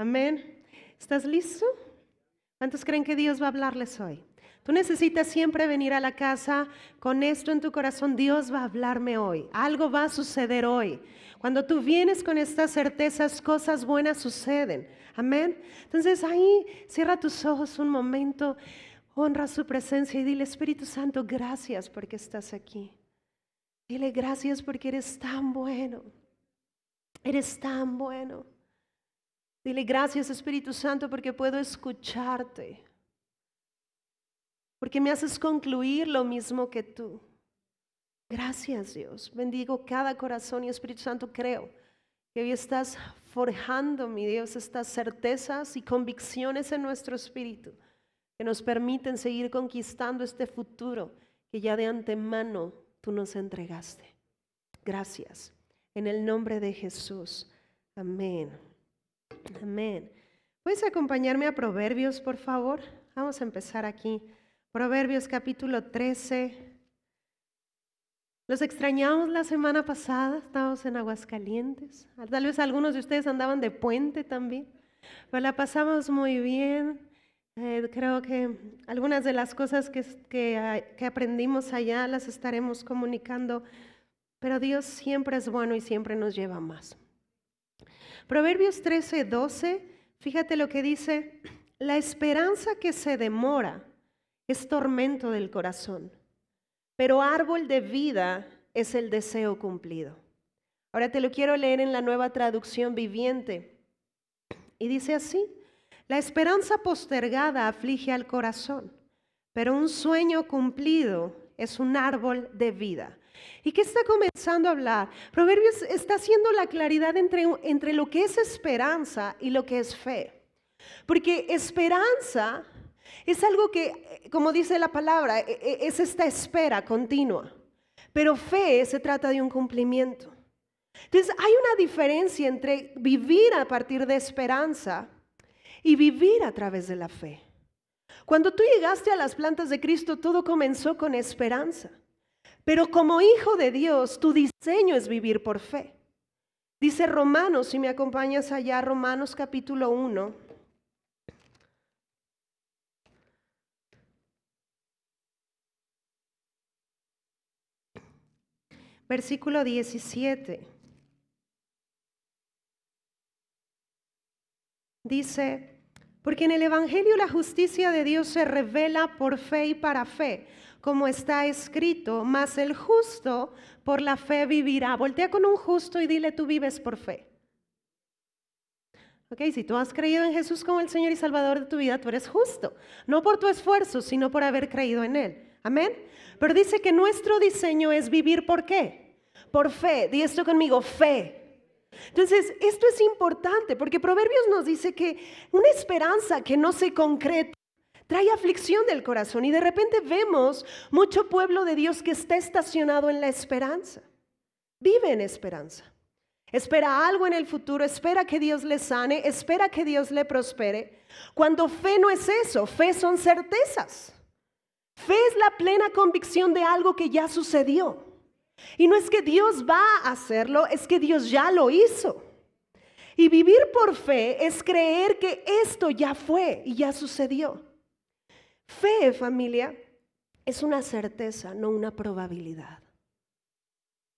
Amén. ¿Estás listo? ¿Cuántos creen que Dios va a hablarles hoy? Tú necesitas siempre venir a la casa con esto en tu corazón. Dios va a hablarme hoy. Algo va a suceder hoy. Cuando tú vienes con estas certezas, cosas buenas suceden. Amén. Entonces ahí cierra tus ojos un momento, honra su presencia y dile, Espíritu Santo, gracias porque estás aquí. Dile gracias porque eres tan bueno. Eres tan bueno. Dile gracias Espíritu Santo porque puedo escucharte porque me haces concluir lo mismo que tú. Gracias Dios. Bendigo cada corazón y Espíritu Santo creo que hoy estás forjando, mi Dios, estas certezas y convicciones en nuestro espíritu que nos permiten seguir conquistando este futuro que ya de antemano tú nos entregaste. Gracias. En el nombre de Jesús. Amén. Amén. ¿Puedes acompañarme a Proverbios, por favor? Vamos a empezar aquí. Proverbios capítulo 13. Los extrañamos la semana pasada, estábamos en Aguascalientes. Tal vez algunos de ustedes andaban de puente también, pero la pasamos muy bien. Eh, creo que algunas de las cosas que, que aprendimos allá las estaremos comunicando, pero Dios siempre es bueno y siempre nos lleva más. Proverbios 13, 12, fíjate lo que dice, la esperanza que se demora es tormento del corazón, pero árbol de vida es el deseo cumplido. Ahora te lo quiero leer en la nueva traducción viviente. Y dice así, la esperanza postergada aflige al corazón, pero un sueño cumplido es un árbol de vida. ¿Y qué está comenzando a hablar? Proverbios está haciendo la claridad entre, entre lo que es esperanza y lo que es fe. Porque esperanza es algo que, como dice la palabra, e, e, es esta espera continua. Pero fe se trata de un cumplimiento. Entonces hay una diferencia entre vivir a partir de esperanza y vivir a través de la fe. Cuando tú llegaste a las plantas de Cristo, todo comenzó con esperanza. Pero como hijo de Dios, tu diseño es vivir por fe. Dice Romanos, si me acompañas allá, Romanos capítulo 1. versículo 17. Dice, porque en el Evangelio la justicia de Dios se revela por fe y para fe, como está escrito, mas el justo por la fe vivirá. Voltea con un justo y dile, tú vives por fe. Ok, si tú has creído en Jesús como el Señor y Salvador de tu vida, tú eres justo. No por tu esfuerzo, sino por haber creído en Él. Amén. Pero dice que nuestro diseño es vivir por qué? Por fe. Di esto conmigo, fe. Entonces, esto es importante porque Proverbios nos dice que una esperanza que no se concreta trae aflicción del corazón y de repente vemos mucho pueblo de Dios que está estacionado en la esperanza. Vive en esperanza. Espera algo en el futuro, espera que Dios le sane, espera que Dios le prospere. Cuando fe no es eso, fe son certezas. Fe es la plena convicción de algo que ya sucedió. Y no es que Dios va a hacerlo, es que Dios ya lo hizo. Y vivir por fe es creer que esto ya fue y ya sucedió. Fe, familia, es una certeza, no una probabilidad.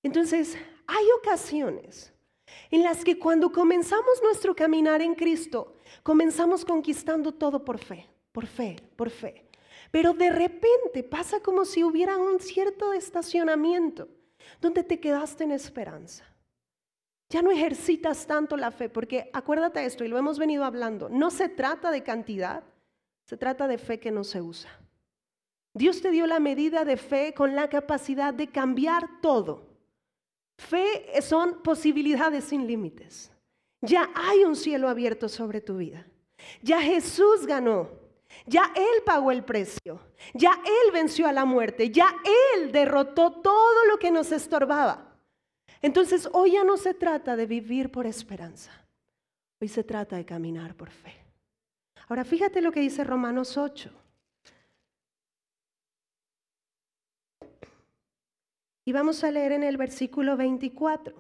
Entonces, hay ocasiones en las que cuando comenzamos nuestro caminar en Cristo, comenzamos conquistando todo por fe, por fe, por fe. Pero de repente pasa como si hubiera un cierto estacionamiento donde te quedaste en esperanza. Ya no ejercitas tanto la fe, porque acuérdate esto, y lo hemos venido hablando, no se trata de cantidad, se trata de fe que no se usa. Dios te dio la medida de fe con la capacidad de cambiar todo. Fe son posibilidades sin límites. Ya hay un cielo abierto sobre tu vida. Ya Jesús ganó. Ya Él pagó el precio. Ya Él venció a la muerte. Ya Él derrotó todo lo que nos estorbaba. Entonces hoy ya no se trata de vivir por esperanza. Hoy se trata de caminar por fe. Ahora fíjate lo que dice Romanos 8. Y vamos a leer en el versículo 24.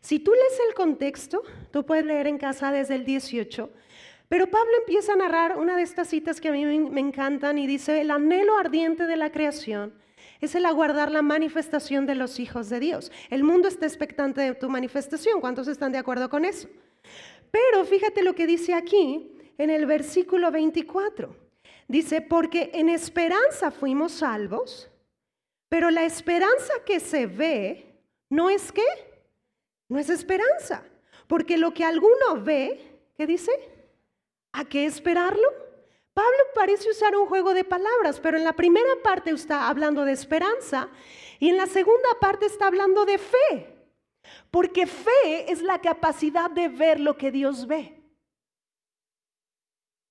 Si tú lees el contexto, tú puedes leer en casa desde el 18, pero Pablo empieza a narrar una de estas citas que a mí me encantan y dice, el anhelo ardiente de la creación es el aguardar la manifestación de los hijos de Dios. El mundo está expectante de tu manifestación. ¿Cuántos están de acuerdo con eso? Pero fíjate lo que dice aquí en el versículo 24. Dice, porque en esperanza fuimos salvos, pero la esperanza que se ve no es qué, no es esperanza, porque lo que alguno ve, ¿qué dice? ¿A qué esperarlo? Pablo parece usar un juego de palabras, pero en la primera parte está hablando de esperanza y en la segunda parte está hablando de fe, porque fe es la capacidad de ver lo que Dios ve.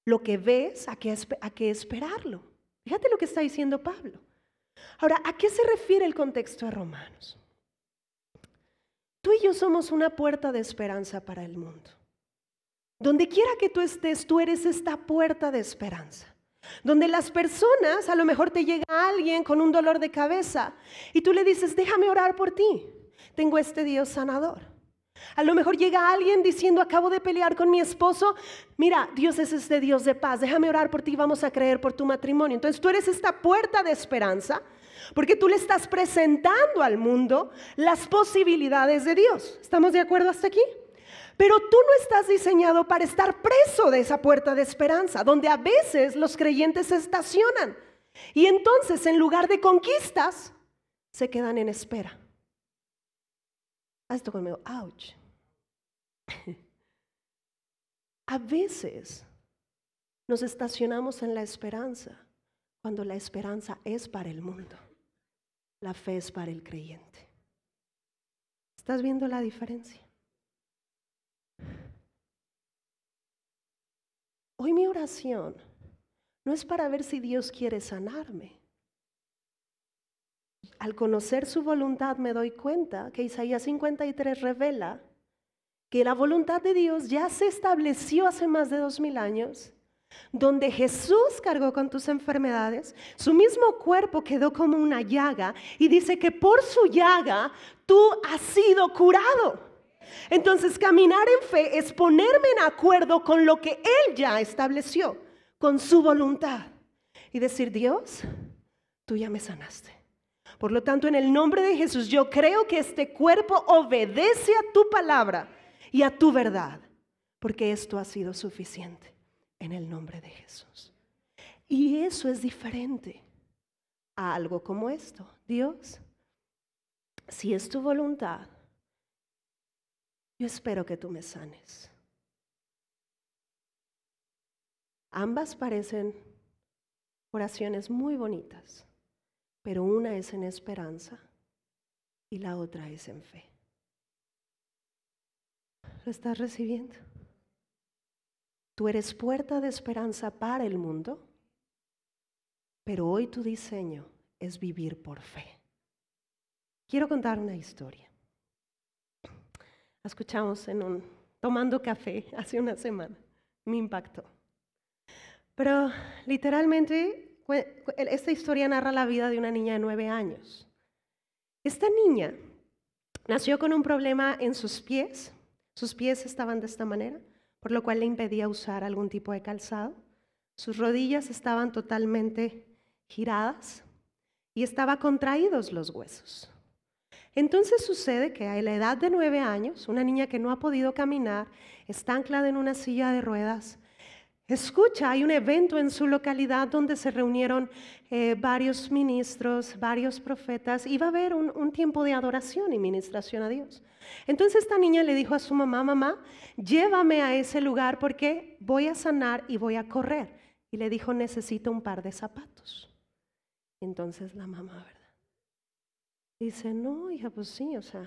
Lo que ves, ¿a qué, a qué esperarlo? Fíjate lo que está diciendo Pablo. Ahora, ¿a qué se refiere el contexto de Romanos? Tú y yo somos una puerta de esperanza para el mundo. Donde quiera que tú estés, tú eres esta puerta de esperanza. Donde las personas, a lo mejor te llega alguien con un dolor de cabeza y tú le dices, déjame orar por ti. Tengo este Dios sanador. A lo mejor llega alguien diciendo, acabo de pelear con mi esposo. Mira, Dios es este Dios de paz. Déjame orar por ti, vamos a creer por tu matrimonio. Entonces tú eres esta puerta de esperanza porque tú le estás presentando al mundo las posibilidades de Dios. ¿Estamos de acuerdo hasta aquí? Pero tú no estás diseñado para estar preso de esa puerta de esperanza, donde a veces los creyentes se estacionan. Y entonces, en lugar de conquistas, se quedan en espera. Esto conmigo, ouch. A veces nos estacionamos en la esperanza cuando la esperanza es para el mundo. La fe es para el creyente. ¿Estás viendo la diferencia? Hoy mi oración no es para ver si Dios quiere sanarme. Al conocer su voluntad me doy cuenta que Isaías 53 revela que la voluntad de Dios ya se estableció hace más de dos mil años, donde Jesús cargó con tus enfermedades, su mismo cuerpo quedó como una llaga y dice que por su llaga tú has sido curado. Entonces caminar en fe es ponerme en acuerdo con lo que Él ya estableció, con su voluntad. Y decir, Dios, tú ya me sanaste. Por lo tanto, en el nombre de Jesús, yo creo que este cuerpo obedece a tu palabra y a tu verdad, porque esto ha sido suficiente en el nombre de Jesús. Y eso es diferente a algo como esto. Dios, si es tu voluntad, yo espero que tú me sanes. Ambas parecen oraciones muy bonitas, pero una es en esperanza y la otra es en fe. ¿Lo estás recibiendo? Tú eres puerta de esperanza para el mundo, pero hoy tu diseño es vivir por fe. Quiero contar una historia escuchamos en un tomando café hace una semana. Me impactó. Pero literalmente esta historia narra la vida de una niña de nueve años. Esta niña nació con un problema en sus pies. Sus pies estaban de esta manera, por lo cual le impedía usar algún tipo de calzado. Sus rodillas estaban totalmente giradas y estaban contraídos los huesos. Entonces sucede que a la edad de nueve años, una niña que no ha podido caminar, está anclada en una silla de ruedas, escucha, hay un evento en su localidad donde se reunieron eh, varios ministros, varios profetas, y va a haber un, tiempo de adoración y ministración a Dios. Entonces esta niña le dijo a su mamá, mamá, llévame a ese lugar porque voy a sanar y voy a correr. Y le dijo, necesito un par de zapatos. Entonces la mamá, ¿verdad? Dice, no, hija, pues sí, o sea,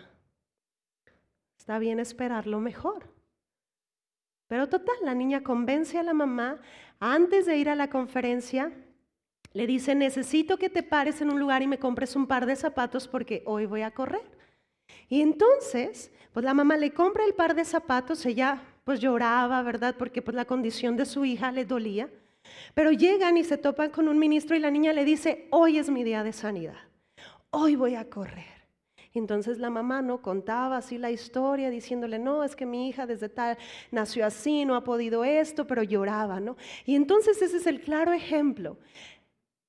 está bien esperar lo mejor. Pero total, la niña convence a la mamá, antes de ir a la conferencia, le dice, necesito que te pares en un lugar y me compres un par de zapatos porque hoy voy a correr. Y entonces, pues la mamá le compra el par de zapatos, ella pues lloraba, ¿verdad? Porque pues la condición de su hija le dolía. Pero llegan y se topan con un ministro y la niña le dice, hoy es mi día de sanidad hoy voy a correr. Entonces la mamá no contaba así la historia, diciéndole, no, es que mi hija desde tal nació así, no ha podido esto, pero lloraba, ¿no? Y entonces ese es el claro ejemplo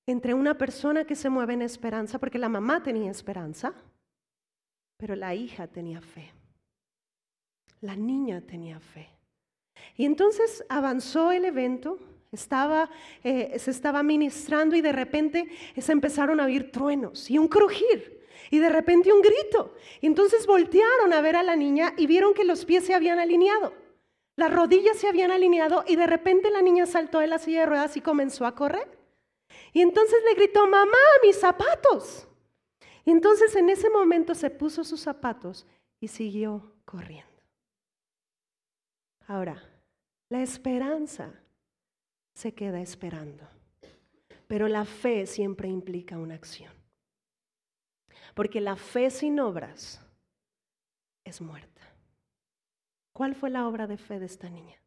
entre una persona que se mueve en esperanza, porque la mamá tenía esperanza, pero la hija tenía fe. La niña tenía fe. Y entonces avanzó el evento, estaba, eh, se estaba ministrando y de repente se empezaron a oír truenos y un crujir y de repente un grito. Y entonces voltearon a ver a la niña y vieron que los pies se habían alineado. Las rodillas se habían alineado y de repente la niña saltó de la silla de ruedas y comenzó a correr. Y entonces le gritó, mamá, mis zapatos. Y entonces en ese momento se puso sus zapatos y siguió corriendo. Ahora, la esperanza se queda esperando, pero la fe siempre implica una acción. Porque la fe sin obras es muerta. ¿Cuál fue la obra de fe de esta niña?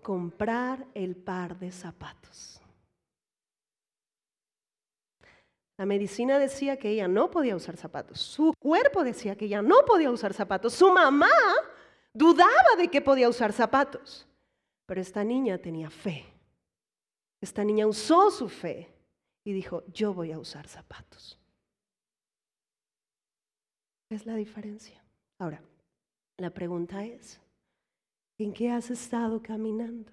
Comprar el par de zapatos. La medicina decía que ella no podía usar zapatos. Su cuerpo decía que ella no podía usar zapatos. Su mamá dudaba de que podía usar zapatos. Pero esta niña tenía fe. Esta niña usó su fe y dijo, yo voy a usar zapatos. Es la diferencia. Ahora, la pregunta es, ¿en qué has estado caminando?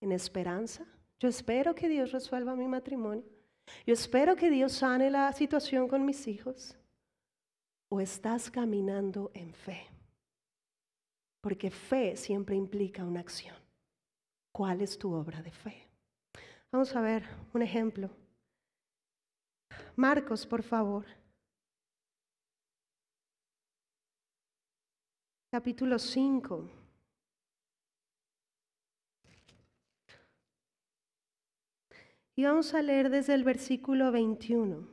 ¿En esperanza? Yo espero que Dios resuelva mi matrimonio. Yo espero que Dios sane la situación con mis hijos. ¿O estás caminando en fe? Porque fe siempre implica una acción. ¿Cuál es tu obra de fe? Vamos a ver un ejemplo. Marcos, por favor. Capítulo 5. Y vamos a leer desde el versículo 21.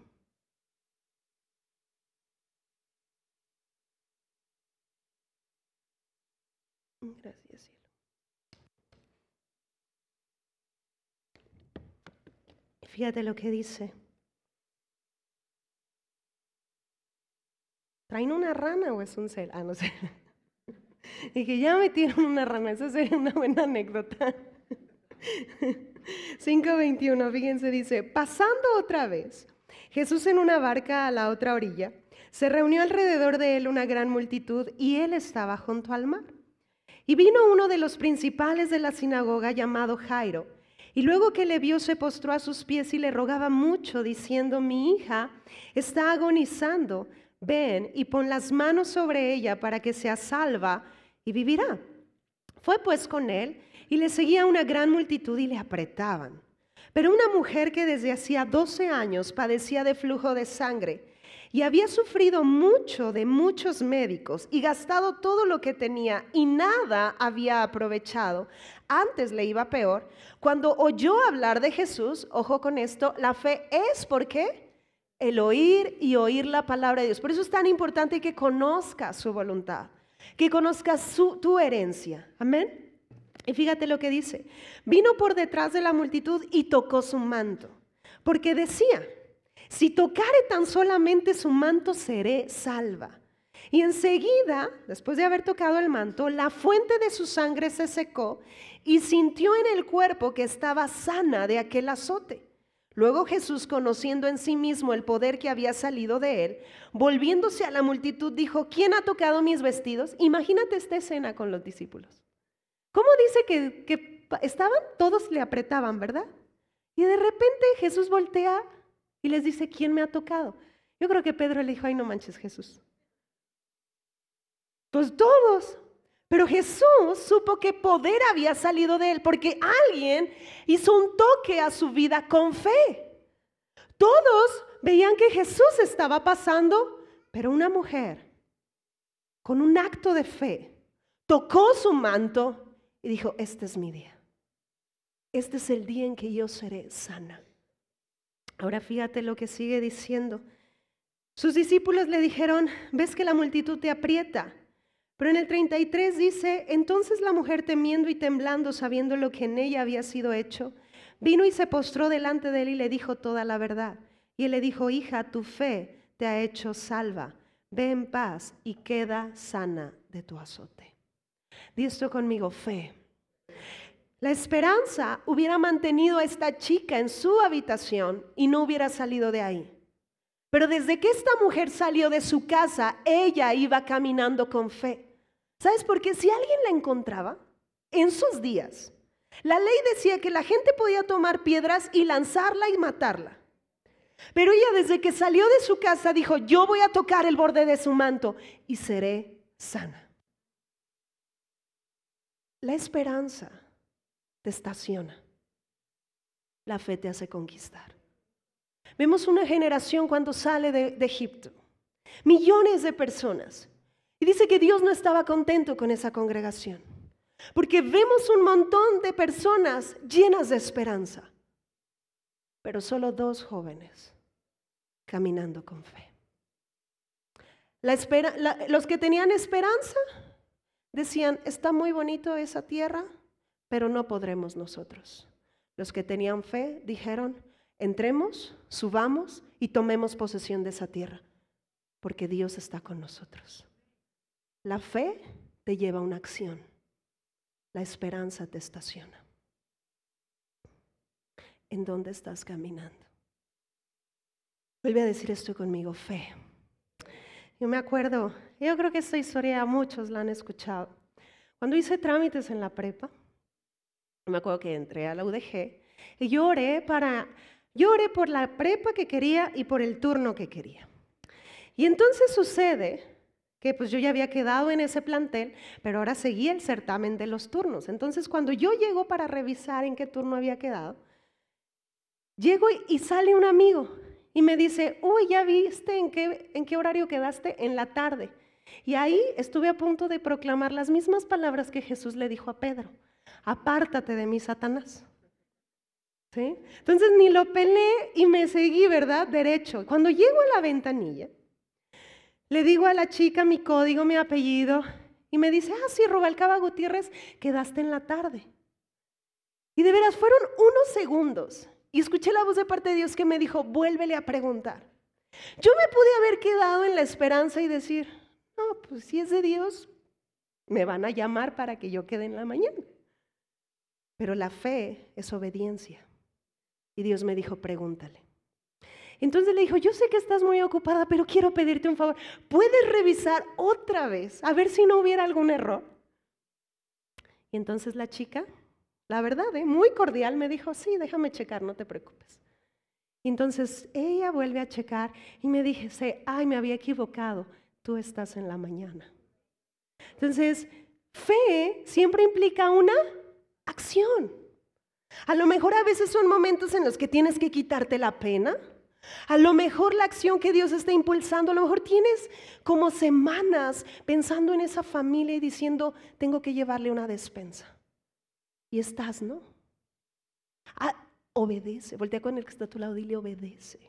Gracias, cielo. Fíjate lo que dice. ¿Traen una rana o es un cel? Ah, no sé. Y que ya metieron una rana, esa sería una buena anécdota. 5.21, fíjense, dice, pasando otra vez, Jesús en una barca a la otra orilla, se reunió alrededor de él una gran multitud y él estaba junto al mar. Y vino uno de los principales de la sinagoga llamado Jairo, y luego que le vio se postró a sus pies y le rogaba mucho, diciendo, mi hija está agonizando, ven y pon las manos sobre ella para que sea salva y vivirá. Fue pues con él y le seguía una gran multitud y le apretaban. Pero una mujer que desde hacía 12 años padecía de flujo de sangre y había sufrido mucho de muchos médicos y gastado todo lo que tenía y nada había aprovechado, antes le iba peor, cuando oyó hablar de Jesús, ojo con esto, la fe es por qué? El oír y oír la palabra de Dios. Por eso es tan importante que conozcas su voluntad, que conozcas su, tu herencia. Amén. Y fíjate lo que dice. Vino por detrás de la multitud y tocó su manto. Porque decía, si tocare tan solamente su manto, seré salva. Y enseguida, después de haber tocado el manto, la fuente de su sangre se secó y sintió en el cuerpo que estaba sana de aquel azote. Luego Jesús, conociendo en sí mismo el poder que había salido de él, volviéndose a la multitud, dijo, ¿quién ha tocado mis vestidos? Imagínate esta escena con los discípulos. ¿Cómo dice que, estaban? Todos le apretaban, ¿verdad? Y de repente Jesús voltea y les dice, ¿quién me ha tocado? Yo creo que Pedro le dijo, ay, no manches Jesús. Pues todos. Pero Jesús supo que poder había salido de él porque alguien hizo un toque a su vida con fe. Todos veían que Jesús estaba pasando, pero una mujer con un acto de fe tocó su manto y dijo, este es mi día. Este es el día en que yo seré sana. Ahora fíjate lo que sigue diciendo. Sus discípulos le dijeron, ves que la multitud te aprieta. Pero en el 33 dice, entonces la mujer temiendo y temblando, sabiendo lo que en ella había sido hecho, vino y se postró delante de él y le dijo toda la verdad. Y él le dijo, hija, tu fe te ha hecho salva. Ve en paz y queda sana de tu azote. Di esto conmigo, fe. La esperanza hubiera mantenido a esta chica en su habitación y no hubiera salido de ahí. Pero desde que esta mujer salió de su casa, ella iba caminando con fe. ¿Sabes por qué? Si alguien la encontraba en sus días, la ley decía que la gente podía tomar piedras y lanzarla y matarla. Pero ella desde que salió de su casa dijo, yo voy a tocar el borde de su manto y seré sana. La esperanza estaciona. La fe te hace conquistar. Vemos una generación cuando sale de, de Egipto. Millones de personas. Y dice que Dios no estaba contento con esa congregación. Porque vemos un montón de personas llenas de esperanza, pero solo dos jóvenes caminando con fe. los que tenían esperanza decían, está muy bonito esa tierra, pero no podremos nosotros. Los que tenían fe dijeron, entremos, subamos y tomemos posesión de esa tierra, porque Dios está con nosotros. La fe te lleva a una acción. La esperanza te estaciona. ¿En dónde estás caminando? Vuelve a decir esto conmigo, fe. Yo me acuerdo, yo creo que esta historia muchos la han escuchado. Cuando hice trámites en la prepa, me acuerdo que entré a la UDG y yo oré para, yo oré por la prepa que quería y por el turno que quería. Y entonces sucede que pues yo ya había quedado en ese plantel, pero ahora seguía el certamen de los turnos. Entonces, cuando yo llego para revisar en qué turno había quedado, llego y sale un amigo y me dice, uy, ¿ya viste en qué, en qué horario quedaste? En la tarde. Y ahí estuve a punto de proclamar las mismas palabras que Jesús le dijo a Pedro, apártate de mí, Satanás. ¿Sí? Entonces ni lo peleé y me seguí, ¿verdad? Derecho. Cuando llego a la ventanilla, le digo a la chica mi código, mi apellido, y me dice, ah, sí, Rubalcaba Gutiérrez, quedaste en la tarde. Y de veras, fueron unos segundos. Y escuché la voz de parte de Dios que me dijo, vuélvele a preguntar. Yo me pude haber quedado en la esperanza y decir, no, pues si es de Dios, me van a llamar para que yo quede en la mañana. Pero la fe es obediencia. Y Dios me dijo, pregúntale. Entonces le dijo, yo sé que estás muy ocupada, pero quiero pedirte un favor. ¿Puedes revisar otra vez a ver si no hubiera algún error? Y entonces la chica, la verdad, ¿eh? muy cordial, me dijo, sí, déjame checar, no te preocupes. Entonces ella vuelve a checar y me dice, ay, me había equivocado, tú estás en la mañana. Entonces, fe siempre implica una acción. A lo mejor a veces son momentos en los que tienes que quitarte la pena, a lo mejor la acción que Dios está impulsando, a lo mejor tienes como semanas pensando en esa familia y diciendo, tengo que llevarle una despensa. Y estás, ¿no? Obedece, voltea con el que está a tu lado, dile obedece.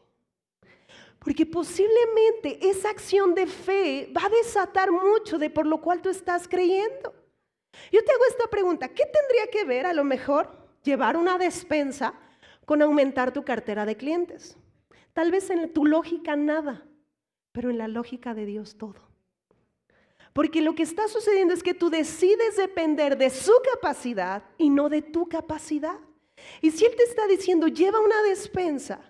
Porque posiblemente esa acción de fe va a desatar mucho de por lo cual tú estás creyendo. Yo te hago esta pregunta, ¿qué tendría que ver a lo mejor llevar una despensa con aumentar tu cartera de clientes? Tal vez en tu lógica nada, pero en la lógica de Dios todo. Porque lo que está sucediendo es que tú decides depender de su capacidad y no de tu capacidad. Y si Él te está diciendo, lleva una despensa,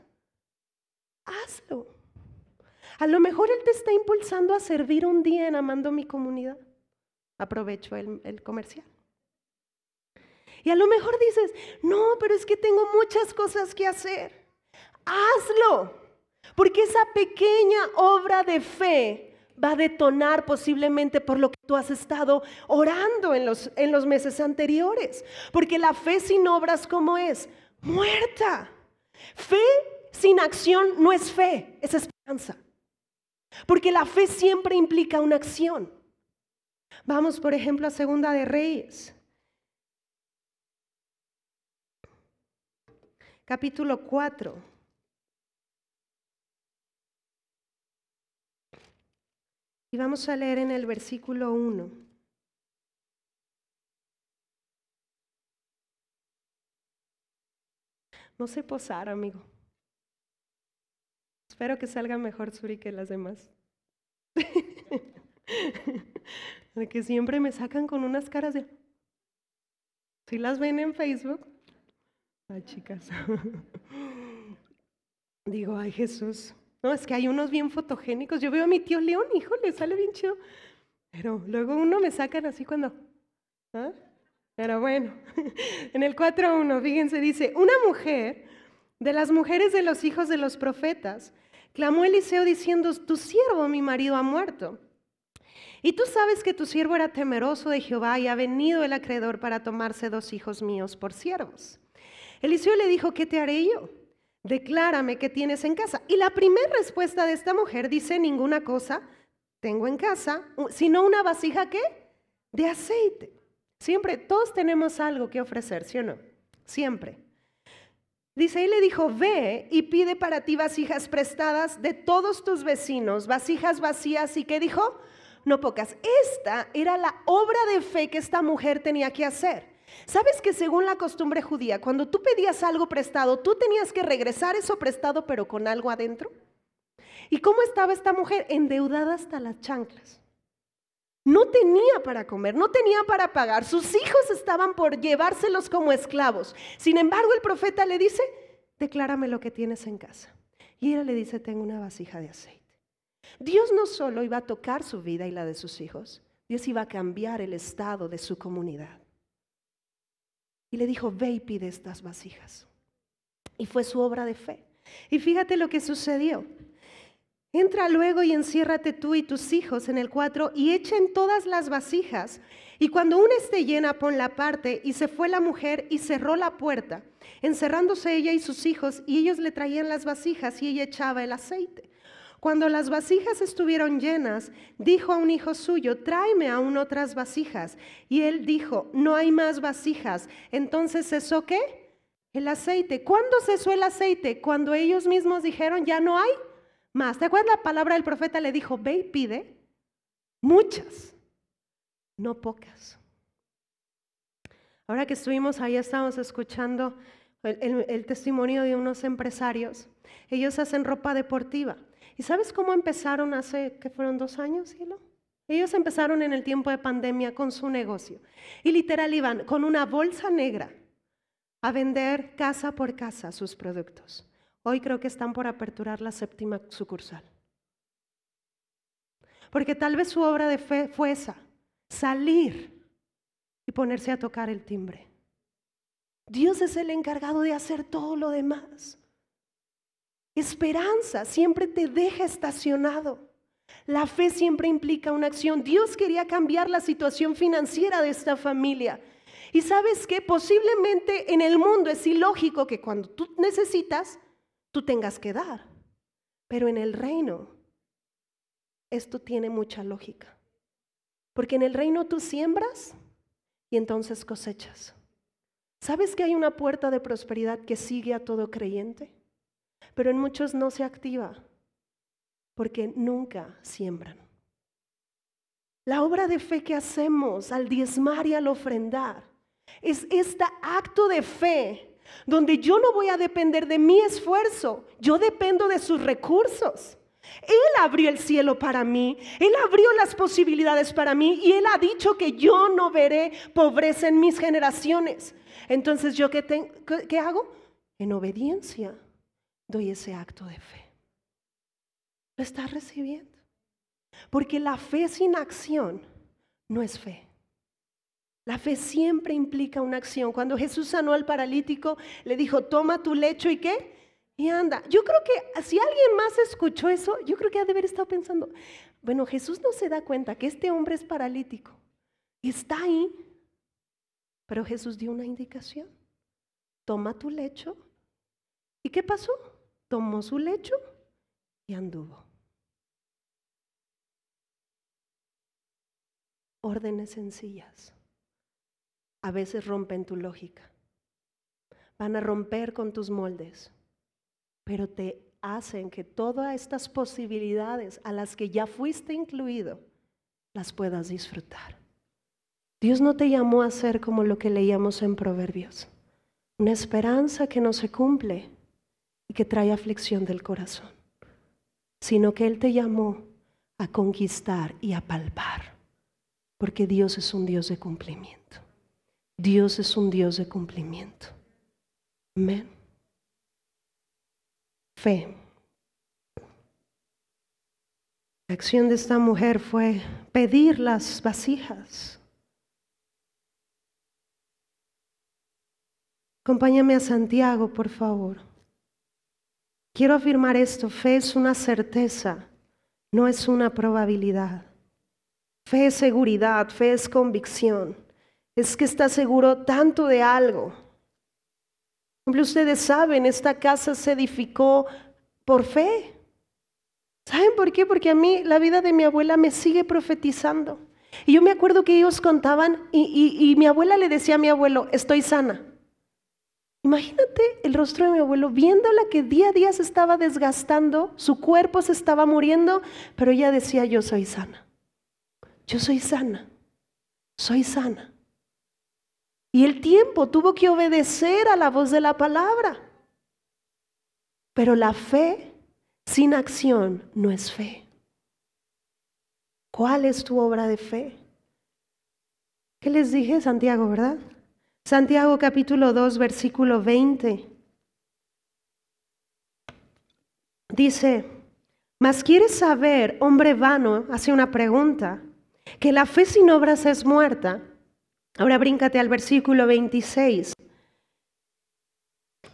hazlo. A lo mejor Él te está impulsando a servir un día en Amando mi comunidad. Aprovecho el, el comercial. Y a lo mejor dices, no, pero es que tengo muchas cosas que hacer hazlo. Porque esa pequeña obra de fe va a detonar posiblemente por lo que tú has estado orando en los, en los meses anteriores. Porque la fe sin obras, ¿cómo es? Muerta. Fe sin acción no es fe, es esperanza. Porque la fe siempre implica una acción. Vamos, por ejemplo, a Segunda de Reyes. Capítulo 4. Y vamos a leer en el versículo 1. No sé posar, amigo. Espero que salga mejor Suri que las demás. de que siempre me sacan con unas caras de... Si las ven en Facebook? Ay, chicas. Digo, ay Jesús. No, es que hay unos bien fotogénicos. Yo veo a mi tío León, híjole, sale bien chido. Pero luego uno me sacan así cuando... ¿ah? Pero bueno, en el 4.1, fíjense, dice, una mujer de las mujeres de los hijos de los profetas clamó Eliseo diciendo, tu siervo, mi marido, ha muerto. Y tú sabes que tu siervo era temeroso de Jehová y ha venido el acreedor para tomarse dos hijos míos por siervos. Eliseo le dijo, ¿qué te haré yo? Declárame qué tienes en casa. Y la primera respuesta de esta mujer dice, ninguna cosa tengo en casa, sino una vasija ¿qué? De aceite. Siempre, todos tenemos algo que ofrecer, ¿sí o no? Siempre. Dice, él le dijo, ve y pide para ti vasijas prestadas de todos tus vecinos, vasijas vacías y qué dijo, no pocas. Esta era la obra de fe que esta mujer tenía que hacer. ¿Sabes que según la costumbre judía, cuando tú pedías algo prestado, tú tenías que regresar eso prestado pero con algo adentro? ¿Y cómo estaba esta mujer? Endeudada hasta las chanclas. No tenía para comer, no tenía para pagar. Sus hijos estaban por llevárselos como esclavos. Sin embargo, el profeta le dice, declárame lo que tienes en casa. Y ella le dice, tengo una vasija de aceite. Dios no solo iba a tocar su vida y la de sus hijos, Dios iba a cambiar el estado de su comunidad. Y le dijo, ve y pide estas vasijas. Y fue su obra de fe. Y fíjate lo que sucedió. Entra luego y enciérrate tú y tus hijos en el cuatro y echen todas las vasijas. Y cuando una esté llena, la parte. Y se fue la mujer y cerró la puerta, encerrándose ella y sus hijos, y ellos le traían las vasijas y ella echaba el aceite. Cuando las vasijas estuvieron llenas, dijo a un hijo suyo, tráeme aún otras vasijas. Y él dijo, no hay más vasijas. Entonces cesó qué? El aceite. ¿Cuándo cesó el aceite? Cuando ellos mismos dijeron, ya no hay más. ¿Te acuerdas la palabra del profeta? Le dijo, ve y pide muchas, no pocas. Ahora que estuvimos ahí, estamos escuchando el, testimonio de unos empresarios. Ellos hacen ropa deportiva. ¿Y sabes cómo empezaron hace, que fueron dos años, cielo? Ellos empezaron en el tiempo de pandemia con su negocio. Y literal iban con una bolsa negra a vender casa por casa sus productos. Hoy creo que están por aperturar la séptima sucursal. Porque tal vez su obra de fe fue esa, salir y ponerse a tocar el timbre. Dios es el encargado de hacer todo lo demás. Esperanza siempre te deja estacionado. La fe siempre implica una acción. Dios quería cambiar la situación financiera de esta familia. Y sabes que posiblemente en el mundo es ilógico que cuando tú necesitas, tú tengas que dar. Pero en el reino, esto tiene mucha lógica. Porque en el reino tú siembras y entonces cosechas. ¿Sabes que hay una puerta de prosperidad que sigue a todo creyente? Pero en muchos no se activa porque nunca siembran. La obra de fe que hacemos al diezmar y al ofrendar es este acto de fe donde yo no voy a depender de mi esfuerzo, yo dependo de sus recursos. Él abrió el cielo para mí, Él abrió las posibilidades para mí y Él ha dicho que yo no veré pobreza en mis generaciones. Entonces, ¿yo qué, qué hago? En obediencia doy ese acto de fe. Lo estás recibiendo. Porque la fe sin acción no es fe. La fe siempre implica una acción. Cuando Jesús sanó al paralítico, le dijo, toma tu lecho y qué? Y anda. Yo creo que si alguien más escuchó eso, yo creo que ha de haber estado pensando, bueno, Jesús no se da cuenta que este hombre es paralítico. Está ahí. Pero Jesús dio una indicación. Toma tu lecho. ¿Y qué pasó? Tomó su lecho y anduvo. Órdenes sencillas a veces rompen tu lógica. Van a romper con tus moldes, pero te hacen que todas estas posibilidades a las que ya fuiste incluido, las puedas disfrutar. Dios no te llamó a ser como lo que leíamos en Proverbios, una esperanza que no se cumple y que trae aflicción del corazón. sino que Él te llamó a conquistar y a palpar, porque Dios es un Dios de cumplimiento. Dios es un Dios de cumplimiento. Amén. Fe. La acción de esta mujer fue pedir las vasijas. Acompáñame a Santiago, por favor. Quiero afirmar esto, fe es una certeza, no es una probabilidad. Fe es seguridad, fe es convicción. Es que está seguro tanto de algo. Por ustedes saben, esta casa se edificó por fe. ¿Saben por qué? Porque a mí la vida de mi abuela me sigue profetizando. Y yo me acuerdo que ellos contaban y, y mi abuela le decía a mi abuelo, estoy sana. Imagínate el rostro de mi abuelo viéndola que día a día se estaba desgastando, su cuerpo se estaba muriendo, pero ella decía, yo soy sana. Yo soy sana. Soy sana. Y el tiempo tuvo que obedecer a la voz de la palabra. Pero la fe sin acción no es fe. ¿Cuál es tu obra de fe? ¿Qué les dije, Santiago, verdad? Santiago capítulo 2, versículo 20. Dice, mas quieres saber, hombre vano, hace una pregunta, que la fe sin obras es muerta. Ahora bríncate al versículo 26.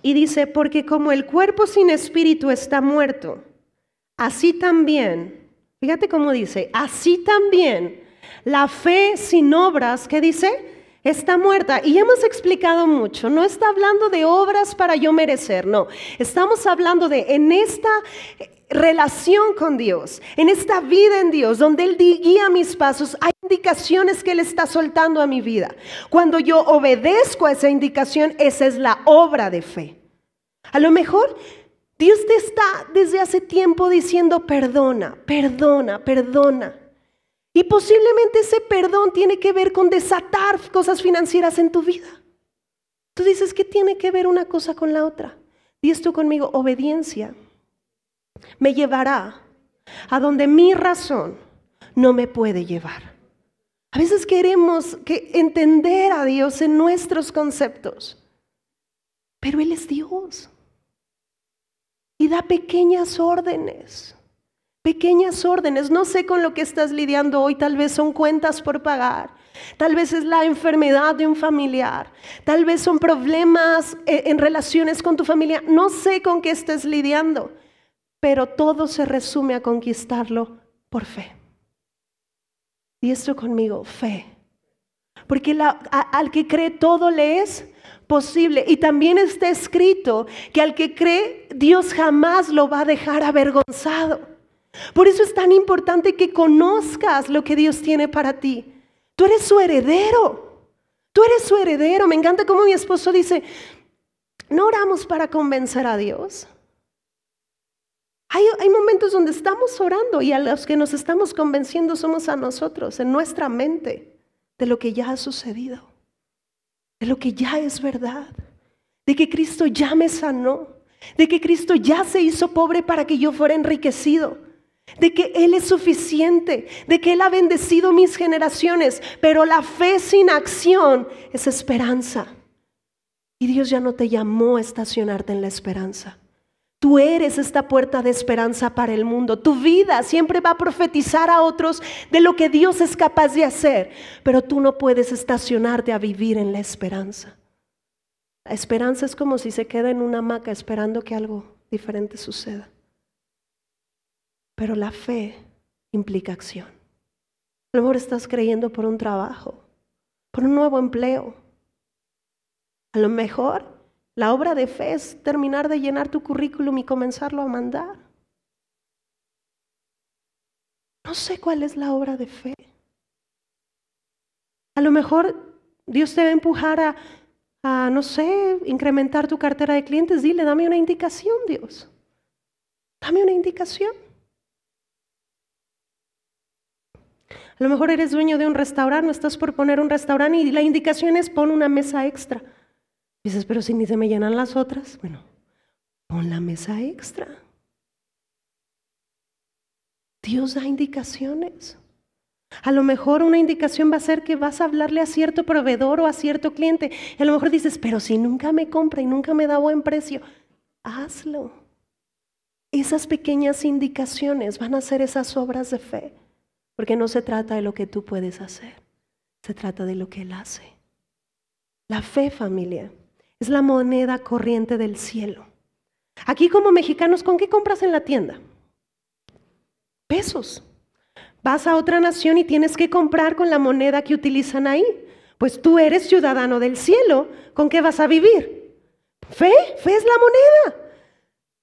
Y dice, porque como el cuerpo sin espíritu está muerto, así también, fíjate cómo dice, así también la fe sin obras, ¿qué dice? Está muerta. Y hemos explicado mucho, no está hablando de obras para yo merecer, no. Estamos hablando de en esta relación con Dios, en esta vida en Dios, donde Él guía mis pasos, hay indicaciones que Él está soltando a mi vida. Cuando yo obedezco a esa indicación, esa es la obra de fe. A lo mejor Dios te está desde hace tiempo diciendo, perdona, perdona, perdona. Y posiblemente ese perdón tiene que ver con desatar cosas financieras en tu vida. Tú dices, ¿qué tiene que ver una cosa con la otra? Y esto conmigo, obediencia me llevará a donde mi razón no me puede llevar. A veces queremos que entender a Dios en nuestros conceptos, pero Él es Dios y da pequeñas órdenes. Pequeñas órdenes, no sé con lo que estás lidiando hoy, tal vez son cuentas por pagar, tal vez es la enfermedad de un familiar, tal vez son problemas eh, en relaciones con tu familia, no sé con qué estés lidiando, pero todo se resume a conquistarlo por fe. Y esto conmigo, fe. Porque al que cree todo le es posible. Y también está escrito que al que cree Dios jamás lo va a dejar avergonzado. Por eso es tan importante que conozcas lo que Dios tiene para ti. Tú eres su heredero. Tú eres su heredero. Me encanta como mi esposo dice, no oramos para convencer a Dios. Hay, hay, momentos donde estamos orando y a los que nos estamos convenciendo somos a nosotros, en nuestra mente, de lo que ya ha sucedido, de lo que ya es verdad, de que Cristo ya me sanó, de que Cristo ya se hizo pobre para que yo fuera enriquecido, de que Él es suficiente, de que Él ha bendecido mis generaciones, pero la fe sin acción es esperanza. Y Dios ya no te llamó a estacionarte en la esperanza. Tú eres esta puerta de esperanza para el mundo. Tu vida siempre va a profetizar a otros de lo que Dios es capaz de hacer, pero tú no puedes estacionarte a vivir en la esperanza. La esperanza es como si se queda en una hamaca esperando que algo diferente suceda. Pero la fe implica acción. A lo mejor estás creyendo por un trabajo, por un nuevo empleo. A lo mejor la obra de fe es terminar de llenar tu currículum y comenzarlo a mandar. No sé cuál es la obra de fe. A lo mejor Dios te va a empujar a, a, no sé, incrementar tu cartera de clientes. Dile, dame una indicación, Dios. Dame una indicación. A lo mejor eres dueño de un restaurante, estás por poner un restaurante y la indicación es pon una mesa extra. dices, pero si ni se me llenan las otras, bueno, pon la mesa extra. Dios da indicaciones. A lo mejor una indicación va a ser que vas a hablarle a cierto proveedor o a cierto cliente. Y a lo mejor dices, pero si nunca me compra y nunca me da buen precio, hazlo. Esas pequeñas indicaciones van a ser esas obras de fe. Porque no se trata de lo que tú puedes hacer, se trata de lo que Él hace. La fe, familia, es la moneda corriente del cielo. Aquí como mexicanos, ¿con qué compras en la tienda? Pesos. Vas a otra nación y tienes que comprar con la moneda que utilizan ahí. Pues tú eres ciudadano del cielo. ¿Con qué vas a vivir? Fe, fe es la moneda.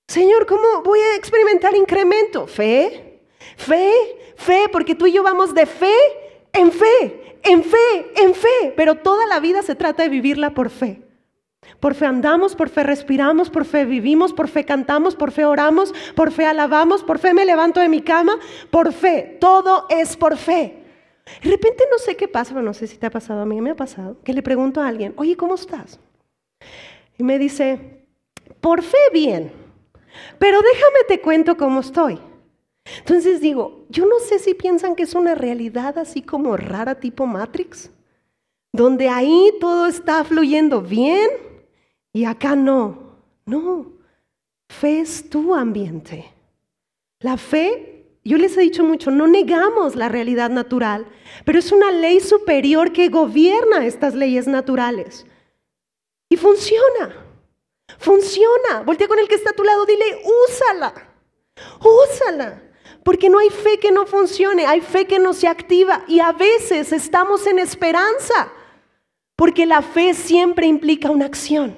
Señor, ¿cómo voy a experimentar incremento? Fe, fe, fe, porque tú y yo vamos de fe en fe, en fe, en fe. Pero toda la vida se trata de vivirla por fe. Por fe andamos, por fe respiramos, por fe vivimos, por fe cantamos, por fe oramos, por fe alabamos, por fe me levanto de mi cama, por fe. Todo es por fe. De repente no sé qué pasa, pero no sé si te ha pasado, a mí me ha pasado, que le pregunto a alguien, oye, ¿cómo estás? Y me dice, por fe bien, pero déjame te cuento cómo estoy. Entonces digo, yo no sé si piensan que es una realidad así como rara tipo Matrix, donde ahí todo está fluyendo bien y acá no, no. Fe es tu ambiente. La fe, yo les he dicho mucho, no negamos la realidad natural, pero es una ley superior que gobierna estas leyes naturales. Y funciona, funciona. Voltea con el que está a tu lado, dile, úsala, úsala. Porque no hay fe que no funcione, hay fe que no se activa y a veces estamos en esperanza, porque la fe siempre implica una acción.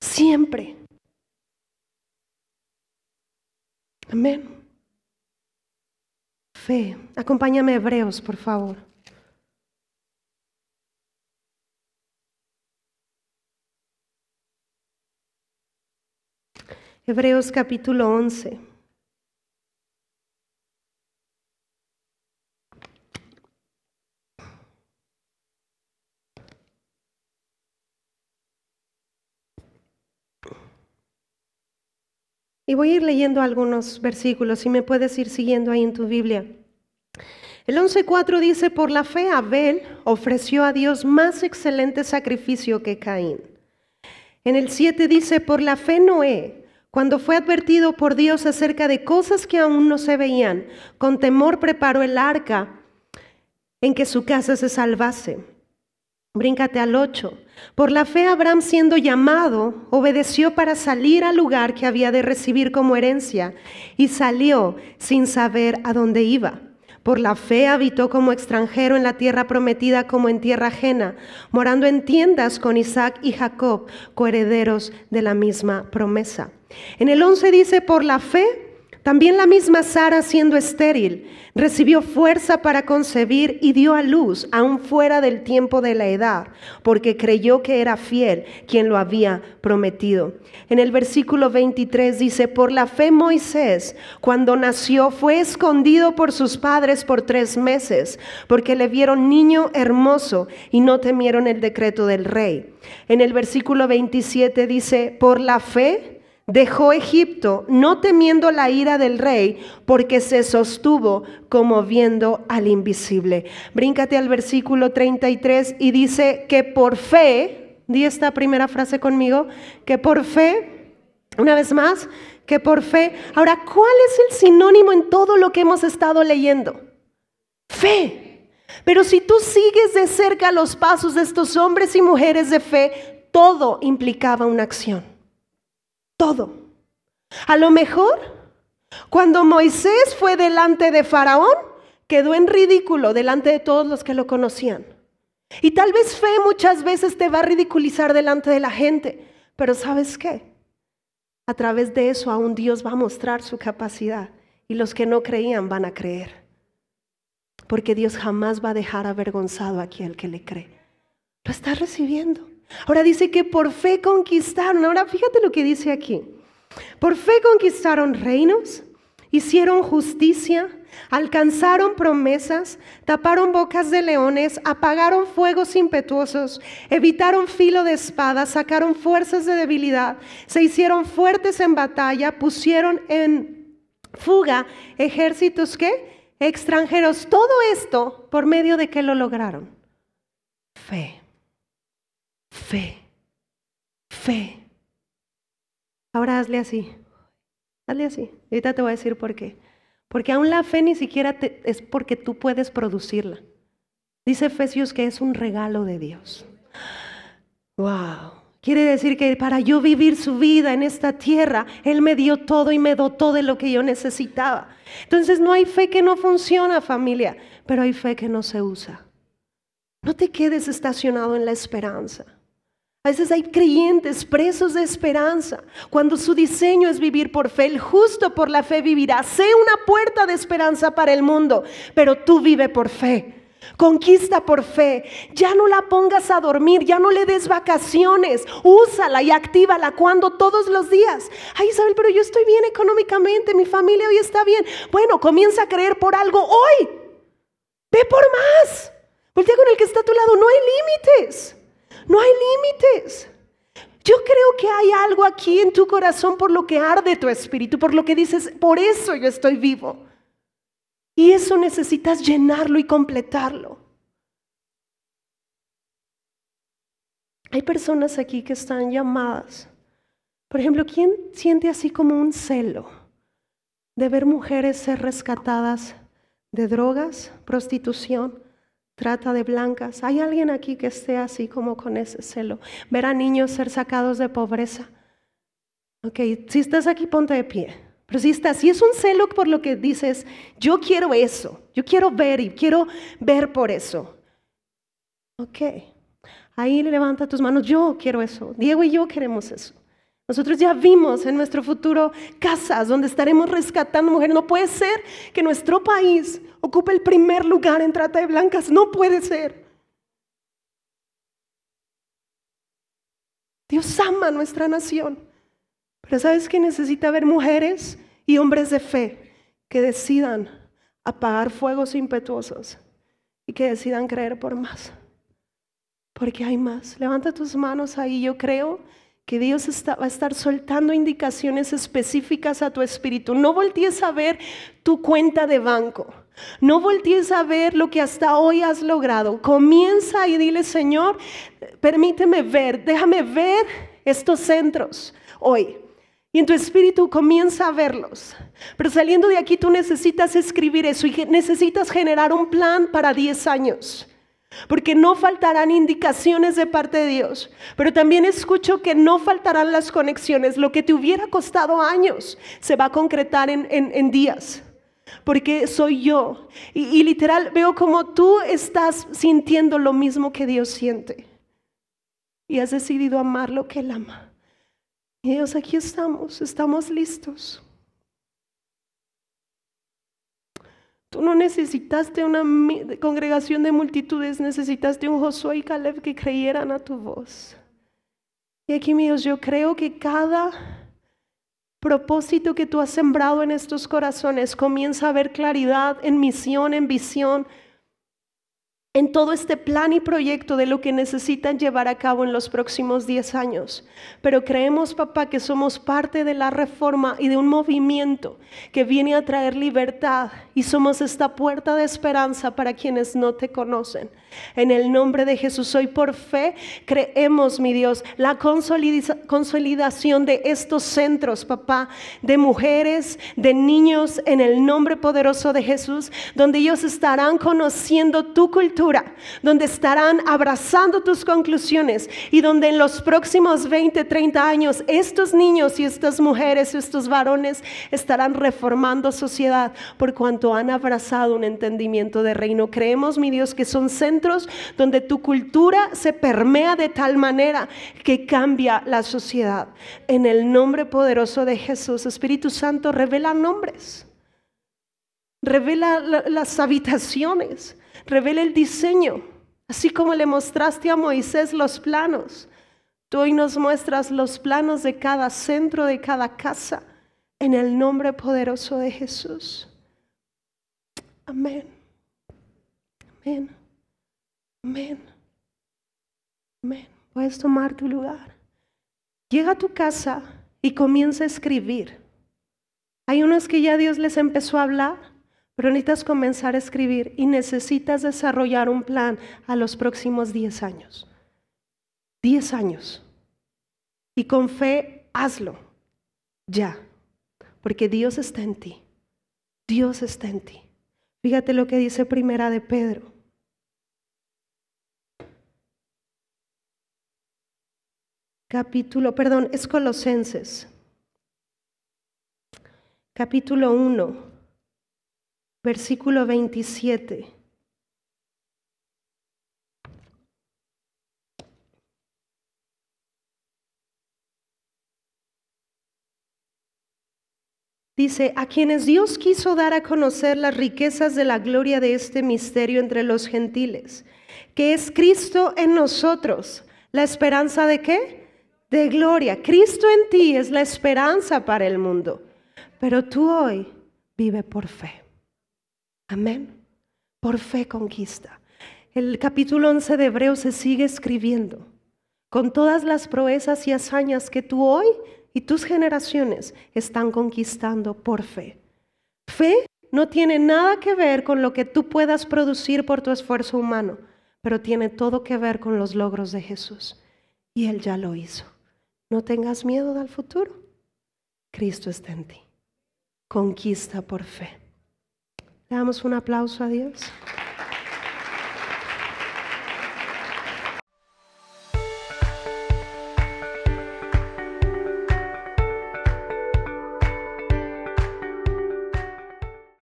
Siempre. Amén. Fe. Acompáñame Hebreos, por favor. Hebreos capítulo 11. Y voy a ir leyendo algunos versículos, si me puedes ir siguiendo ahí en tu Biblia. El 11.4 dice, por la fe Abel ofreció a Dios más excelente sacrificio que Caín. En el 7 dice, por la fe Noé, cuando fue advertido por Dios acerca de cosas que aún no se veían, con temor preparó el arca en que su casa se salvase. Bríncate al 8. Por la fe Abraham siendo llamado, obedeció para salir al lugar que había de recibir como herencia y salió sin saber a dónde iba. Por la fe habitó como extranjero en la tierra prometida como en tierra ajena, morando en tiendas con Isaac y Jacob, coherederos de la misma promesa. En el 11 dice, por la fe también la misma Sara, siendo estéril, recibió fuerza para concebir y dio a luz, aún fuera del tiempo de la edad, porque creyó que era fiel quien lo había prometido. En el versículo 23 dice, por la fe Moisés, cuando nació, fue escondido por sus padres por tres meses, porque le vieron niño hermoso y no temieron el decreto del rey. En el versículo 27 dice, por la fe, dejó Egipto, no temiendo la ira del rey, porque se sostuvo como viendo al invisible. Bríncate al versículo 33 y dice que por fe, di esta primera frase conmigo, que por fe, una vez más, que por fe. Ahora, ¿cuál es el sinónimo en todo lo que hemos estado leyendo? Fe. Pero si tú sigues de cerca los pasos de estos hombres y mujeres de fe, todo implicaba una acción todo. A lo mejor, cuando Moisés fue delante de Faraón, quedó en ridículo delante de todos los que lo conocían. Y tal vez fe muchas veces te va a ridiculizar delante de la gente, pero ¿sabes qué? A través de eso aún Dios va a mostrar su capacidad y los que no creían van a creer. Porque Dios jamás va a dejar avergonzado a aquel que le cree. Lo está recibiendo. Ahora dice que por fe conquistaron. Ahora fíjate lo que dice aquí. Por fe conquistaron reinos, hicieron justicia, alcanzaron promesas, taparon bocas de leones, apagaron fuegos impetuosos, evitaron filo de espada, sacaron fuerzas de debilidad, se hicieron fuertes en batalla, pusieron en fuga, ejércitos qué? Extranjeros. Todo esto, ¿por medio de qué lo lograron? Fe. Fe. Fe. Ahora hazle así. Hazle así. Ahorita te voy a decir por qué. Porque aún la fe ni siquiera es porque tú puedes producirla. Dice Efesios que es un regalo de Dios. Wow. Quiere decir que para yo vivir su vida en esta tierra, Él me dio todo y me dotó de lo que yo necesitaba. Entonces no hay fe que no funciona, familia, pero hay fe que no se usa. No te quedes estacionado en la esperanza. A veces hay creyentes presos de esperanza, cuando su diseño es vivir por fe. El justo por la fe vivirá. Sé una puerta de esperanza para el mundo, pero tú vive por fe. Conquista por fe. Ya no la pongas a dormir, ya no le des vacaciones. Úsala y actívala cuando todos los días. Ay, Isabel, pero yo estoy bien económicamente, mi familia hoy está bien. Bueno, comienza a creer por algo hoy. Ve por más. Voltea con el que está a tu lado. No hay límites. No hay límites. Yo creo que hay algo aquí en tu corazón por lo que arde tu espíritu, por lo que dices, por eso yo estoy vivo. Y eso necesitas llenarlo y completarlo. Hay personas aquí que están llamadas. Por ejemplo, ¿quién siente así como un celo de ver mujeres ser rescatadas de drogas, prostitución, trata de blancas? ¿Hay alguien aquí que esté así como con ese celo? Ver a niños ser sacados de pobreza. Ok, si estás aquí, ponte de pie. Pero si, está, si es un celo por lo que dices, yo quiero eso, yo quiero ver y quiero ver por eso. Ok, ahí levanta tus manos, yo quiero eso, Diego y yo queremos eso. Nosotros ya vimos en nuestro futuro casas donde estaremos rescatando mujeres. No puede ser que nuestro país ocupe el primer lugar en trata de blancas. No puede ser. Dios ama a nuestra nación. Pero ¿sabes que necesita haber mujeres y hombres de fe que decidan apagar fuegos impetuosos y que decidan creer por más? Porque hay más. Levanta tus manos ahí. Yo creo que Dios va a estar soltando indicaciones específicas a tu espíritu. No voltees a ver tu cuenta de banco. No voltees a ver lo que hasta hoy has logrado. Comienza y dile, Señor, permíteme ver, déjame ver estos centros hoy. Y en tu espíritu comienza a verlos. Pero saliendo de aquí tú necesitas escribir eso y necesitas generar un plan para 10 años. Porque no faltarán indicaciones de parte de Dios. Pero también escucho que no faltarán las conexiones. Lo que te hubiera costado años se va a concretar en, días. Porque soy yo. Y, literal veo como tú estás sintiendo lo mismo que Dios siente. Y has decidido amar lo que Él ama. Y Dios, aquí estamos, estamos listos. Tú no necesitaste una congregación de multitudes, necesitaste un Josué y Caleb que creyeran a tu voz. Y aquí, mi yo creo que cada propósito que tú has sembrado en estos corazones comienza a haber claridad en misión, en visión, en todo este plan y proyecto de lo que necesitan llevar a cabo en los próximos 10 años. Pero creemos, papá, que somos parte de la reforma y de un movimiento que viene a traer libertad y somos esta puerta de esperanza para quienes no te conocen. En el nombre de Jesús, hoy por fe creemos, mi Dios, la consolidación de estos centros, papá, de mujeres, de niños, en el nombre poderoso de Jesús, donde ellos estarán conociendo tu cultura, donde estarán abrazando tus conclusiones y donde en los próximos 20, 30 años estos niños y estas mujeres, estos varones estarán reformando sociedad por cuanto han abrazado un entendimiento de reino. Creemos, mi Dios, que son donde tu cultura se permea de tal manera que cambia la sociedad. En el nombre poderoso de Jesús, Espíritu Santo, revela nombres, revela las habitaciones, revela el diseño, así como le mostraste a Moisés los planos. Tú hoy nos muestras los planos de cada centro, de cada casa, en el nombre poderoso de Jesús. Amén. Amén. Amén. Amén. Puedes tomar tu lugar. Llega a tu casa y comienza a escribir Hay unos que ya Dios les empezó a hablar, pero necesitas comenzar a escribir y necesitas desarrollar un plan a los próximos 10 años. 10 años. Y con fe, hazlo. Ya. Porque Dios está en ti. Dios está en ti. Fíjate lo que dice primera de Pedro. Capítulo, perdón, es Colosenses. Capítulo 1, versículo 27. Dice, a quienes Dios quiso dar a conocer las riquezas de la gloria de este misterio entre los gentiles, que es Cristo en nosotros. ¿La esperanza de qué? De gloria. Cristo en ti es la esperanza para el mundo. Pero tú hoy vive por fe. Amén. Por fe conquista. El capítulo 11 de Hebreos se sigue escribiendo con todas las proezas y hazañas que tú hoy y tus generaciones están conquistando por fe. Fe no tiene nada que ver con lo que tú puedas producir por tu esfuerzo humano, pero tiene todo que ver con los logros de Jesús. Y Él ya lo hizo. No tengas miedo del futuro. Cristo está en ti. Conquista por fe. Le damos un aplauso a Dios.